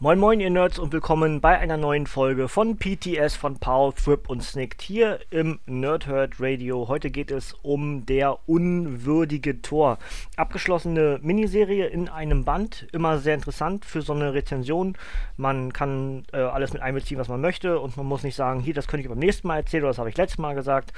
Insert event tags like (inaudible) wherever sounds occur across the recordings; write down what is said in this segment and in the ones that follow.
Moin Moin ihr Nerds und willkommen bei einer neuen Folge von PTS von Paul, Thrip und Snicked hier im Nerdhurt Radio. Heute geht es um der unwürdige Tor. Abgeschlossene Miniserie in einem Band, immer sehr interessant für so eine Rezension. Man kann äh, alles mit einbeziehen, was man möchte und man muss nicht sagen, hier, das könnte ich beim nächsten Mal erzählen oder das habe ich letztes Mal gesagt,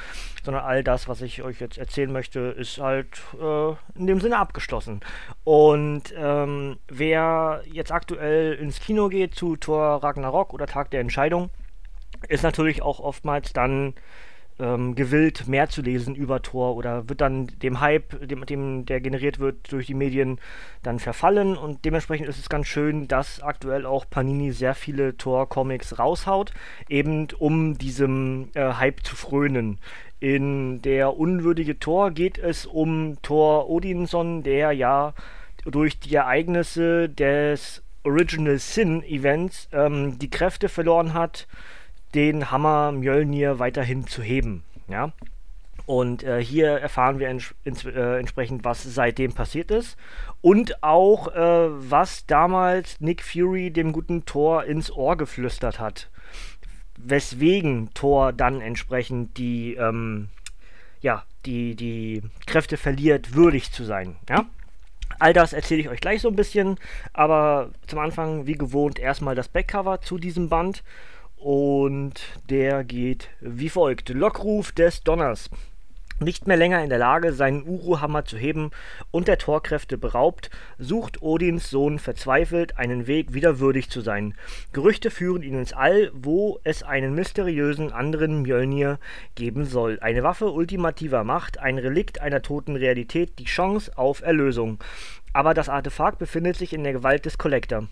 sondern all das, was ich euch jetzt erzählen möchte, ist halt äh, in dem Sinne abgeschlossen. Und ähm, wer jetzt aktuell ins Kino geht zu Thor Ragnarok oder Tag der Entscheidung, ist natürlich auch oftmals dann ähm, gewillt, mehr zu lesen über Thor oder wird dann dem Hype, dem, dem der generiert wird durch die Medien, dann verfallen und dementsprechend ist es ganz schön, dass aktuell auch Panini sehr viele Thor-Comics raushaut, eben um diesem äh, Hype zu frönen. In der unwürdige Thor geht es um Thor Odinson, der ja durch die Ereignisse des Original Sin Events ähm, die Kräfte verloren hat, den Hammer Mjölnir weiterhin zu heben. Ja? Und äh, hier erfahren wir ents äh, entsprechend, was seitdem passiert ist. Und auch, äh, was damals Nick Fury dem guten Thor ins Ohr geflüstert hat. Weswegen Thor dann entsprechend die, ähm, ja, die, die Kräfte verliert, würdig zu sein. Ja? All das erzähle ich euch gleich so ein bisschen, aber zum Anfang, wie gewohnt, erstmal das Backcover zu diesem Band. Und der geht wie folgt: Lockruf des Donners nicht mehr länger in der Lage, seinen Uruhammer zu heben und der Torkräfte beraubt, sucht Odins Sohn verzweifelt einen Weg, wieder würdig zu sein. Gerüchte führen ihn ins All, wo es einen mysteriösen anderen Mjölnir geben soll. Eine Waffe ultimativer Macht, ein Relikt einer toten Realität, die Chance auf Erlösung. Aber das Artefakt befindet sich in der Gewalt des Collector.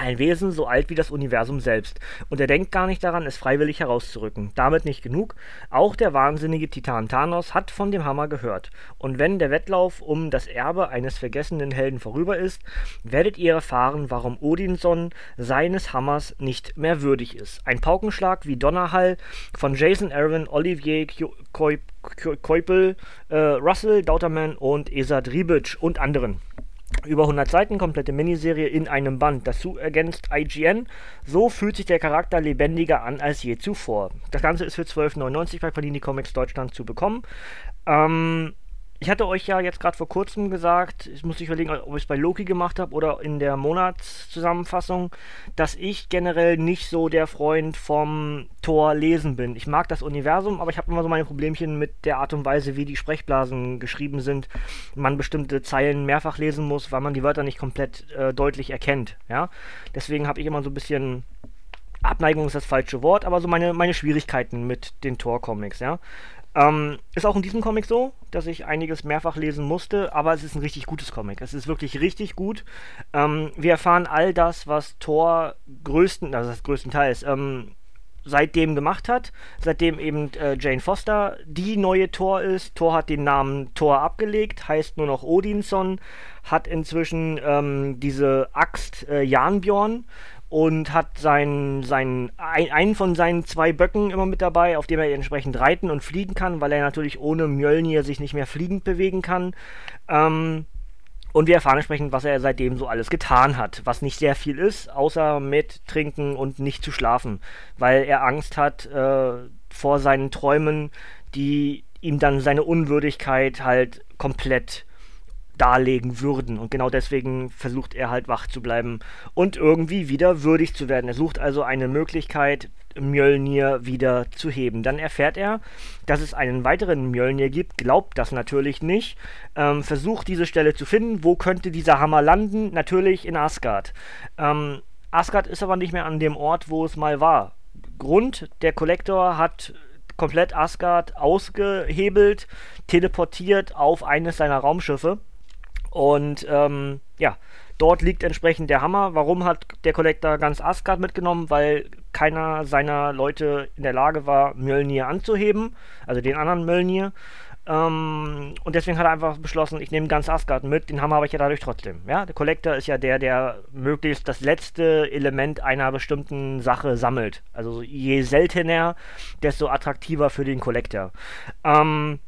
Ein Wesen so alt wie das Universum selbst. Und er denkt gar nicht daran, es freiwillig herauszurücken. Damit nicht genug. Auch der wahnsinnige Titan Thanos hat von dem Hammer gehört. Und wenn der Wettlauf um das Erbe eines vergessenen Helden vorüber ist, werdet ihr erfahren, warum Odinson seines Hammers nicht mehr würdig ist. Ein Paukenschlag wie Donnerhall von Jason Aaron, Olivier Keupel, äh, Russell Dauterman und Esad Ribic und anderen. Über 100 Seiten, komplette Miniserie in einem Band. Dazu ergänzt IGN. So fühlt sich der Charakter lebendiger an als je zuvor. Das Ganze ist für 12,99 bei Panini Comics Deutschland zu bekommen. Ähm, ich hatte euch ja jetzt gerade vor kurzem gesagt, ich muss überlegen, ob ich es bei Loki gemacht habe oder in der Monatszusammenfassung, dass ich generell nicht so der Freund vom Tor lesen bin. Ich mag das Universum, aber ich habe immer so meine Problemchen mit der Art und Weise, wie die Sprechblasen geschrieben sind. Man bestimmte Zeilen mehrfach lesen muss, weil man die Wörter nicht komplett äh, deutlich erkennt. Ja? Deswegen habe ich immer so ein bisschen Abneigung ist das falsche Wort, aber so meine, meine Schwierigkeiten mit den Tor-Comics, ja. Ähm, ist auch in diesem Comic so, dass ich einiges mehrfach lesen musste, aber es ist ein richtig gutes Comic. Es ist wirklich richtig gut. Ähm, wir erfahren all das, was Thor größten, also das größtenteils, ähm, seitdem gemacht hat, seitdem eben äh, Jane Foster die neue Thor ist. Thor hat den Namen Thor abgelegt, heißt nur noch Odinson, hat inzwischen ähm, diese Axt äh, Janbjorn und hat seinen, seinen, ein, einen von seinen zwei Böcken immer mit dabei, auf dem er entsprechend reiten und fliegen kann, weil er natürlich ohne Mjölnir sich nicht mehr fliegend bewegen kann. Ähm, und wir erfahren entsprechend, was er seitdem so alles getan hat, was nicht sehr viel ist, außer mit trinken und nicht zu schlafen, weil er Angst hat äh, vor seinen Träumen, die ihm dann seine Unwürdigkeit halt komplett darlegen würden. Und genau deswegen versucht er halt wach zu bleiben und irgendwie wieder würdig zu werden. Er sucht also eine Möglichkeit, Mjölnir wieder zu heben. Dann erfährt er, dass es einen weiteren Mjölnir gibt, glaubt das natürlich nicht, ähm, versucht diese Stelle zu finden. Wo könnte dieser Hammer landen? Natürlich in Asgard. Ähm, Asgard ist aber nicht mehr an dem Ort, wo es mal war. Grund, der Kollektor hat komplett Asgard ausgehebelt, teleportiert auf eines seiner Raumschiffe Und ähm, ja, dort liegt entsprechend der Hammer. Warum hat der Collector ganz Asgard mitgenommen? Weil keiner seiner Leute in der Lage war, Mjölnir anzuheben, also den anderen Mjölnir. Ähm, und deswegen hat er einfach beschlossen, ich nehme ganz Asgard mit, den Hammer habe ich ja dadurch trotzdem. Ja, der Collector ist ja der, der möglichst das letzte Element einer bestimmten Sache sammelt. Also je seltener, desto attraktiver für den Collector. Ähm,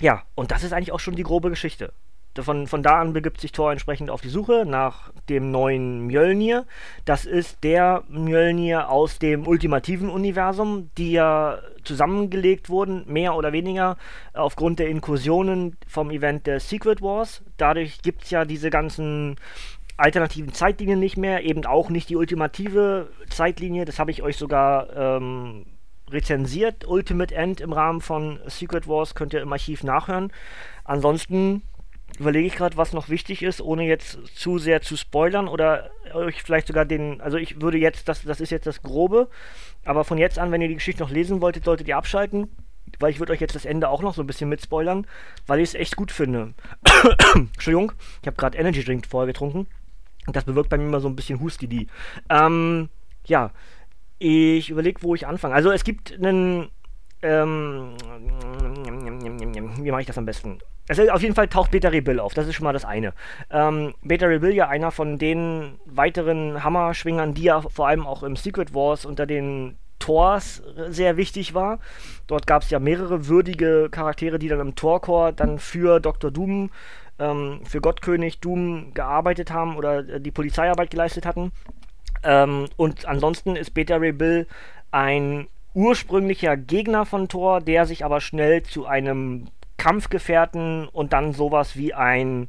ja, und das ist eigentlich auch schon die grobe Geschichte. Von, von da an begibt sich Thor entsprechend auf die Suche nach dem neuen Mjölnir. Das ist der Mjölnir aus dem ultimativen Universum, die ja zusammengelegt wurden, mehr oder weniger, aufgrund der Inkursionen vom Event der Secret Wars. Dadurch gibt es ja diese ganzen alternativen Zeitlinien nicht mehr, eben auch nicht die ultimative Zeitlinie. Das habe ich euch sogar ähm, rezensiert, Ultimate End im Rahmen von Secret Wars, könnt ihr im Archiv nachhören. Ansonsten überlege ich gerade, was noch wichtig ist, ohne jetzt zu sehr zu spoilern oder euch vielleicht sogar den, also ich würde jetzt, das, das ist jetzt das Grobe, aber von jetzt an, wenn ihr die Geschichte noch lesen wolltet, solltet ihr abschalten, weil ich würde euch jetzt das Ende auch noch so ein bisschen mitspoilern, weil ich es echt gut finde. (coughs) Entschuldigung, ich habe gerade Energy Drink vorher getrunken und das bewirkt bei mir immer so ein bisschen Hustidi. Ähm, ja, ich überlege, wo ich anfange. Also es gibt einen, ähm, wie mache ich das am besten? Also auf jeden Fall taucht Beta Rebill auf, das ist schon mal das eine. Ähm, Beta Rebill ja einer von den weiteren Hammerschwingern, die ja vor allem auch im Secret Wars unter den Tors sehr wichtig war. Dort gab es ja mehrere würdige Charaktere, die dann im Torcore dann für Dr. Doom, ähm, für Gottkönig Doom gearbeitet haben oder äh, die Polizeiarbeit geleistet hatten. Ähm, und ansonsten ist Beta Rebill ein ursprünglicher Gegner von Thor, der sich aber schnell zu einem Kampfgefährten und dann sowas wie ein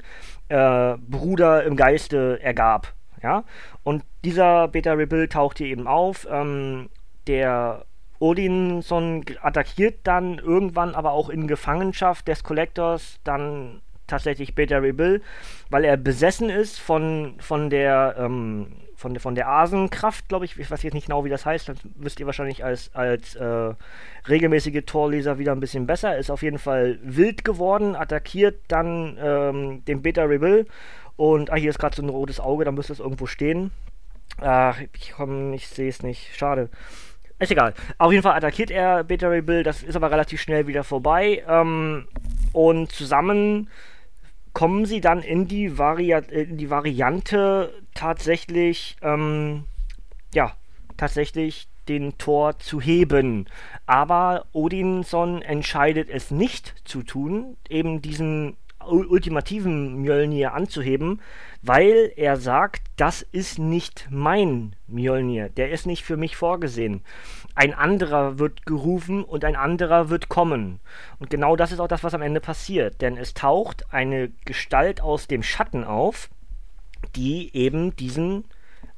äh, Bruder im Geiste ergab. Ja? Und dieser Beta Rebuild taucht hier eben auf. Ähm, der Odinson attackiert dann irgendwann aber auch in Gefangenschaft des Collectors dann tatsächlich Beta Rebuild, weil er besessen ist von, von der ähm, von, von der Asenkraft, glaube ich. Ich weiß jetzt nicht genau, wie das heißt. Das wisst ihr wahrscheinlich als, als äh, regelmäßige Torleser wieder ein bisschen besser. Ist auf jeden Fall wild geworden, attackiert dann ähm, den Beta Rebel. Und ah, hier ist gerade so ein rotes Auge, da müsste es irgendwo stehen. Ach, ich komme, ich sehe es nicht. Schade. Ist egal. Auf jeden Fall attackiert er Beta Rebel. Das ist aber relativ schnell wieder vorbei. Ähm, und zusammen kommen sie dann in die, Vari in die Variante tatsächlich, ähm, ja, tatsächlich den Tor zu heben. Aber Odinson entscheidet es nicht zu tun, eben diesen ultimativen Mjölnir anzuheben, weil er sagt, das ist nicht mein Mjölnir, der ist nicht für mich vorgesehen. Ein anderer wird gerufen und ein anderer wird kommen. Und genau das ist auch das, was am Ende passiert, denn es taucht eine Gestalt aus dem Schatten auf, die eben diesen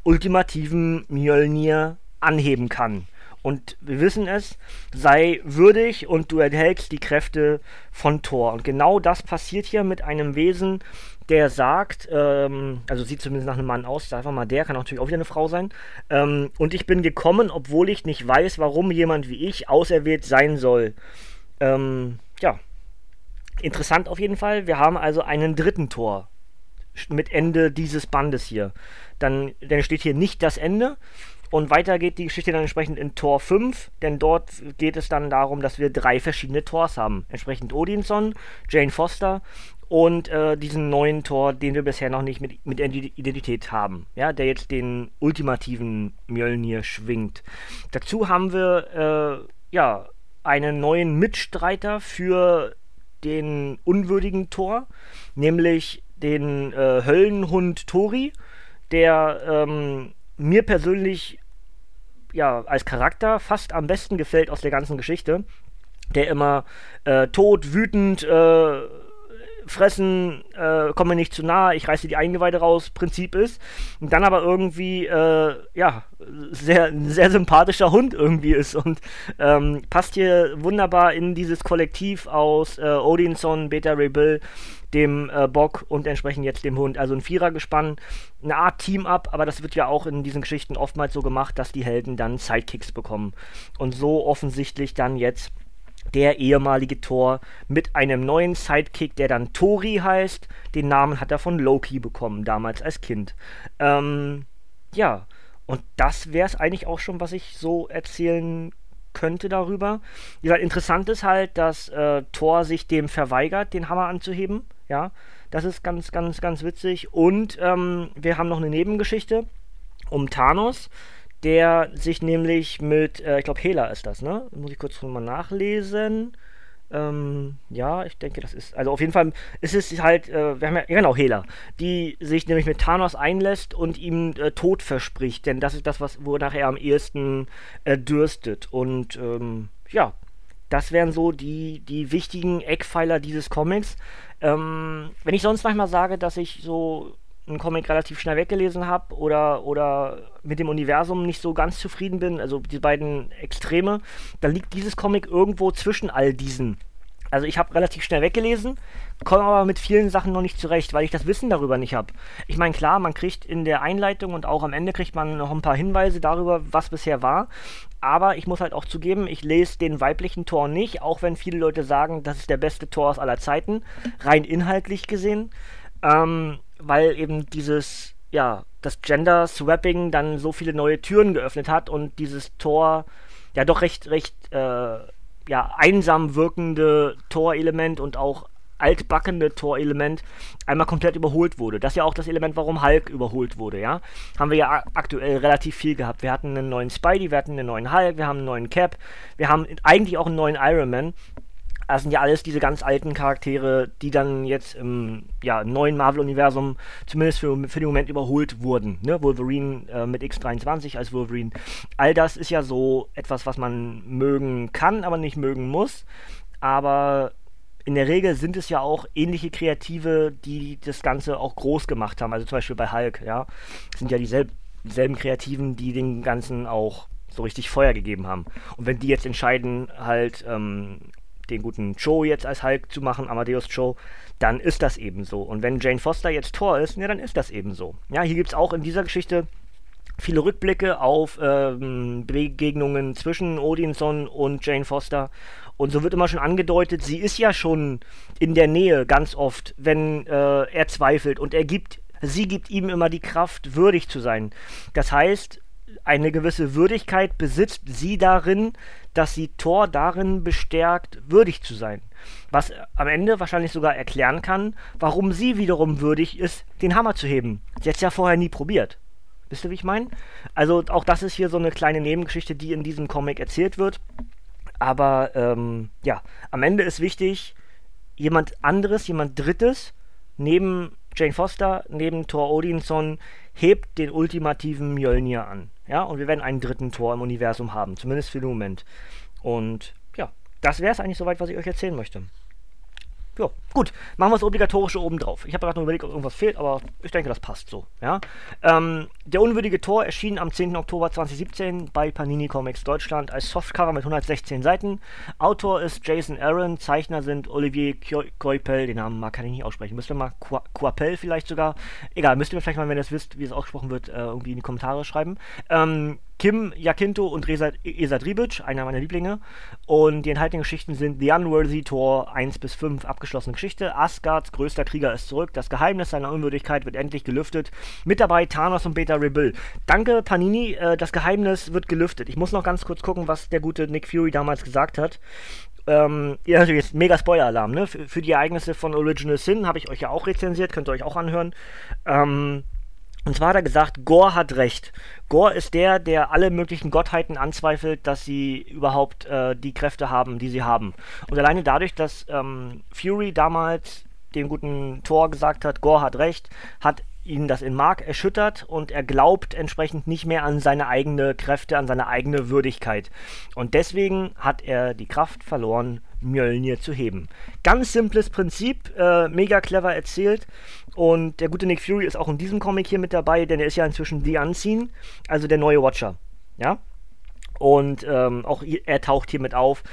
ultimativen Mjölnir anheben kann. Und wir wissen es, sei würdig und du erhältst die Kräfte von Thor. Und genau das passiert hier mit einem Wesen, der sagt, ähm, also sieht zumindest nach einem Mann aus, sag einfach mal der, kann natürlich auch wieder eine Frau sein. Ähm, und ich bin gekommen, obwohl ich nicht weiß, warum jemand wie ich auserwählt sein soll. Ähm, ja, interessant auf jeden Fall. Wir haben also einen dritten Tor mit Ende dieses Bandes hier. Dann, dann steht hier nicht das Ende, und weiter geht die Geschichte dann entsprechend in Tor 5, denn dort geht es dann darum, dass wir drei verschiedene Tors haben. Entsprechend Odinson, Jane Foster und äh, diesen neuen Tor, den wir bisher noch nicht mit, mit Identität haben. Ja, der jetzt den ultimativen Mjölnir schwingt. Dazu haben wir äh, ja einen neuen Mitstreiter für den unwürdigen Tor, nämlich den äh, Höllenhund Tori, der ähm, mir persönlich ja als Charakter fast am besten gefällt aus der ganzen Geschichte. Der immer äh, tot, wütend, äh, fressen, äh, komme nicht zu nah, ich reiße die Eingeweide raus, Prinzip ist. Und dann aber irgendwie, äh, ja, sehr, sehr sympathischer Hund irgendwie ist und ähm, passt hier wunderbar in dieses Kollektiv aus äh, Odinson, Beta Rebill, dem äh, Bock und entsprechend jetzt dem Hund. Also ein Vierergespann, eine Art Team-Up, aber das wird ja auch in diesen Geschichten oftmals so gemacht, dass die Helden dann Sidekicks bekommen. Und so offensichtlich dann jetzt der ehemalige Thor mit einem neuen Sidekick, der dann Tori heißt. Den Namen hat er von Loki bekommen, damals als Kind. Ähm, ja, und das wäre es eigentlich auch schon, was ich so erzählen könnte darüber. Wie gesagt, interessant ist halt, dass äh, Thor sich dem verweigert, den Hammer anzuheben. Ja, das ist ganz, ganz, ganz witzig. Und ähm, wir haben noch eine Nebengeschichte um Thanos der sich nämlich mit, äh, ich glaube, Hela ist das, ne? Muss ich kurz mal nachlesen. Ähm, ja, ich denke, das ist, also auf jeden Fall ist es halt, äh, wir haben ja, genau, Hela, die sich nämlich mit Thanos einlässt und ihm äh, Tod verspricht, denn das ist das, was, wonach er am ehesten äh, dürstet. Und ähm, ja, das wären so die, die wichtigen Eckpfeiler dieses Comics. Ähm, wenn ich sonst manchmal sage, dass ich so einen Comic relativ schnell weggelesen habe oder, oder mit dem Universum nicht so ganz zufrieden bin, also die beiden Extreme, dann liegt dieses Comic irgendwo zwischen all diesen. Also ich habe relativ schnell weggelesen, komme aber mit vielen Sachen noch nicht zurecht, weil ich das Wissen darüber nicht habe. Ich meine, klar, man kriegt in der Einleitung und auch am Ende kriegt man noch ein paar Hinweise darüber, was bisher war. Aber ich muss halt auch zugeben, ich lese den weiblichen Tor nicht, auch wenn viele Leute sagen, das ist der beste Tor aus aller Zeiten, rein inhaltlich gesehen. Ähm, weil eben dieses, ja, das Gender-Swapping dann so viele neue Türen geöffnet hat und dieses Tor ja doch recht, recht, äh, ja, einsam wirkende Torelement und auch altbackende Torelement einmal komplett überholt wurde. Das ist ja auch das Element, warum Hulk überholt wurde, ja. Haben wir ja aktuell relativ viel gehabt. Wir hatten einen neuen Spidey, wir hatten einen neuen Hulk, wir haben einen neuen Cap, wir haben eigentlich auch einen neuen Iron Man. Das sind ja alles diese ganz alten Charaktere, die dann jetzt im ja, neuen Marvel-Universum zumindest für, für den Moment überholt wurden. Ne? Wolverine äh, mit X23 als Wolverine. All das ist ja so etwas, was man mögen kann, aber nicht mögen muss. Aber in der Regel sind es ja auch ähnliche Kreative, die das Ganze auch groß gemacht haben. Also zum Beispiel bei Hulk, ja. Das sind ja dieselben, Kreativen, die den Ganzen auch so richtig Feuer gegeben haben. Und wenn die jetzt entscheiden, halt ähm, den guten Joe jetzt als Hulk zu machen, Amadeus Joe, dann ist das eben so. Und wenn Jane Foster jetzt Thor ist, ja, dann ist das eben so. Ja, hier gibt es auch in dieser Geschichte viele Rückblicke auf ähm, Begegnungen zwischen Odinson und Jane Foster. Und so wird immer schon angedeutet, sie ist ja schon in der Nähe ganz oft, wenn äh, er zweifelt. Und er gibt, sie gibt ihm immer die Kraft, würdig zu sein. Das heißt, eine gewisse Würdigkeit besitzt sie darin, dass sie Thor darin bestärkt, würdig zu sein. Was am Ende wahrscheinlich sogar erklären kann, warum sie wiederum würdig ist, den Hammer zu heben. Sie hat es ja vorher nie probiert. Wisst ihr, wie ich meine? Also auch das ist hier so eine kleine Nebengeschichte, die in diesem Comic erzählt wird. Aber ähm, ja, am Ende ist wichtig, jemand anderes, jemand Drittes, neben Jane Foster, neben Thor Odinson, hebt den ultimativen Mjölnir an. Ja, und wir werden einen dritten Tor im Universum haben, zumindest für den Moment. Und ja, das wäre es eigentlich soweit, was ich euch erzählen möchte. Ja, gut, machen wir das Obligatorische oben drauf. Ich habe gerade noch überlegt, ob irgendwas fehlt, aber ich denke, das passt so. Ja? Ähm, der unwürdige Tor erschien am 10. Oktober 2017 bei Panini Comics Deutschland als Softcover mit 116 Seiten. Autor ist Jason Aaron, Zeichner sind Olivier Coipel, den Namen mag kann ich nicht aussprechen. Müsst ihr mal Coipel vielleicht sogar. Egal, müsst ihr mir vielleicht mal, wenn ihr es wisst, wie es ausgesprochen wird, äh, irgendwie in die Kommentare schreiben. Ähm, Kim Jakinto und Reza, Dribic, einer meiner Lieblinge. Und die enthaltenen Geschichten sind The Unworthy Tor 1 bis 5, abgeschlossene Geschichte. Asgards größter Krieger ist zurück. Das Geheimnis seiner Unwürdigkeit wird endlich gelüftet. Mit dabei Thanos und Beta Rebull. Danke, Panini. Äh, das Geheimnis wird gelüftet. Ich muss noch ganz kurz gucken, was der gute Nick Fury damals gesagt hat. Ähm, ja, jetzt mega Spoiler-Alarm, ne? Für, für, die Ereignisse von Original Sin habe ich euch ja auch rezensiert, könnt ihr euch auch anhören. Ähm, und zwar hat er gesagt, Gore hat recht. Gore ist der, der alle möglichen Gottheiten anzweifelt, dass sie überhaupt äh, die Kräfte haben, die sie haben. Und alleine dadurch, dass ähm, Fury damals dem guten Thor gesagt hat, Gore hat recht, hat ihn das in Mark erschüttert und er glaubt entsprechend nicht mehr an seine eigene Kräfte, an seine eigene Würdigkeit. Und deswegen hat er die Kraft verloren, Mjölnir zu heben. Ganz simples Prinzip, äh, mega clever erzählt. Und der gute Nick Fury ist auch in diesem Comic hier mit dabei, denn er ist ja inzwischen The Unseen, also der neue Watcher. Ja? Und ähm, auch er taucht hier mit auf.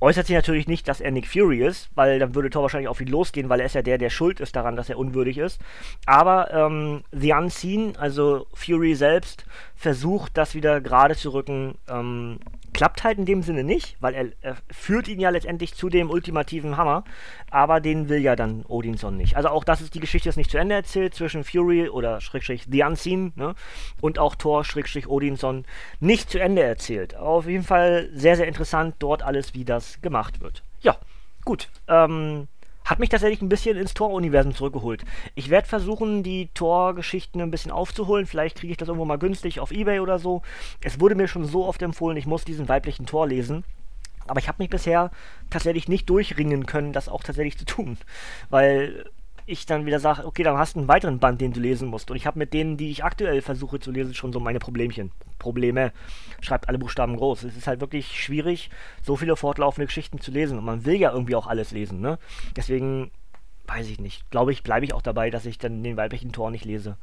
äußert sich natürlich nicht, dass er Nick Fury ist, weil dann würde Thor wahrscheinlich auf ihn losgehen, weil er ist ja der, der schuld ist daran, dass er unwürdig ist. Aber ähm, The Unseen, also Fury selbst, versucht das wieder gerade zu rücken. Ähm, klappt halt in dem Sinne nicht, weil er, er, führt ihn ja letztendlich zu dem ultimativen Hammer, aber den will ja dann Odinson nicht. Also auch das ist die Geschichte, ist nicht zu Ende erzählt zwischen Fury oder Schrägstrich The Unseen ne, und auch Thor Schrägstrich Odinson nicht zu Ende erzählt. Auf jeden Fall sehr, sehr interessant dort alles, wie das gemacht wird. Ja, gut. Ähm, hat mich tatsächlich ein bisschen ins Tor-Universum zurückgeholt. Ich werde versuchen, die Tor-Geschichten ein bisschen aufzuholen. Vielleicht kriege ich das irgendwo mal günstig auf Ebay oder so. Es wurde mir schon so oft empfohlen, ich muss diesen weiblichen Tor lesen. Aber ich habe mich bisher tatsächlich nicht durchringen können, das auch tatsächlich zu tun. Weil ich dann wieder sage, okay, dann hast du einen weiteren Band, den du lesen musst. Und ich habe mit denen, die ich aktuell versuche zu lesen, schon so meine Problemchen. Probleme. Schreibt alle Buchstaben groß. Es ist halt wirklich schwierig, so viele fortlaufende Geschichten zu lesen. Und man will ja irgendwie auch alles lesen, ne? Deswegen, weiß ich nicht. Glaube ich, bleibe ich auch dabei, dass ich dann den weiblichen Tor nicht lese.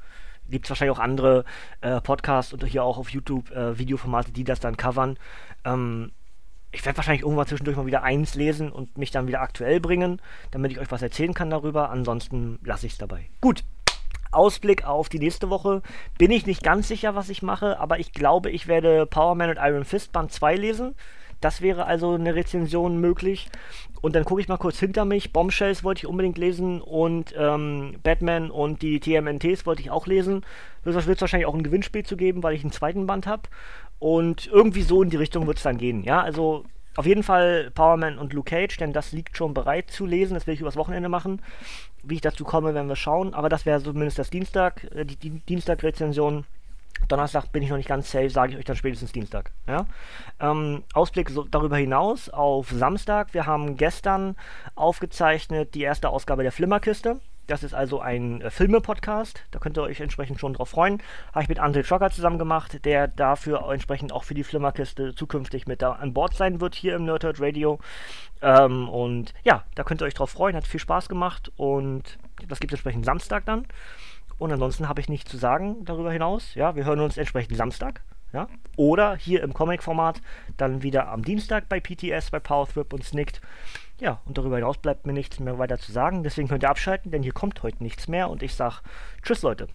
Gibt es wahrscheinlich auch andere äh, Podcasts und hier auch auf YouTube äh, Videoformate, die das dann covern. Ähm, ich werde wahrscheinlich irgendwann zwischendurch mal wieder eins lesen und mich dann wieder aktuell bringen, damit ich euch was erzählen kann darüber. Ansonsten lasse ich es dabei. Gut. Ausblick auf die nächste Woche. Bin ich nicht ganz sicher, was ich mache, aber ich glaube, ich werde Power Man und Iron Fist Band 2 lesen. Das wäre also eine Rezension möglich. Und dann gucke ich mal kurz hinter mich. Bombshells wollte ich unbedingt lesen und ähm, Batman und die TMNTs wollte ich auch lesen. Es wird wahrscheinlich auch ein Gewinnspiel zu geben, weil ich einen zweiten Band habe. Und irgendwie so in die Richtung wird es dann gehen. Ja, also auf jeden Fall Powerman und Luke Cage, denn das liegt schon bereit zu lesen. Das will ich übers Wochenende machen. Wie ich dazu komme, werden wir schauen. Aber das wäre zumindest das Dienstag, äh, die, die Dienstag-Rezension. Donnerstag bin ich noch nicht ganz safe, sage ich euch dann spätestens Dienstag. Ja? Ähm, Ausblick so, darüber hinaus auf Samstag. Wir haben gestern aufgezeichnet die erste Ausgabe der Flimmerkiste. Das ist also ein äh, Filme-Podcast. Da könnt ihr euch entsprechend schon drauf freuen. Habe ich mit André Schocker zusammen gemacht, der dafür entsprechend auch für die Flimmerkiste zukünftig mit da an Bord sein wird hier im Nerdhurt Radio. Ähm, und ja, da könnt ihr euch drauf freuen. Hat viel Spaß gemacht und das gibt es entsprechend Samstag dann. Und ansonsten habe ich nichts zu sagen darüber hinaus. Ja, wir hören uns entsprechend Samstag. Ja? Oder hier im Comic-Format dann wieder am Dienstag bei PTS, bei Powerthrip und Snicked. Ja, und darüber hinaus bleibt mir nichts mehr weiter zu sagen. Deswegen könnt ihr abschalten, denn hier kommt heute nichts mehr. Und ich sage Tschüss, Leute.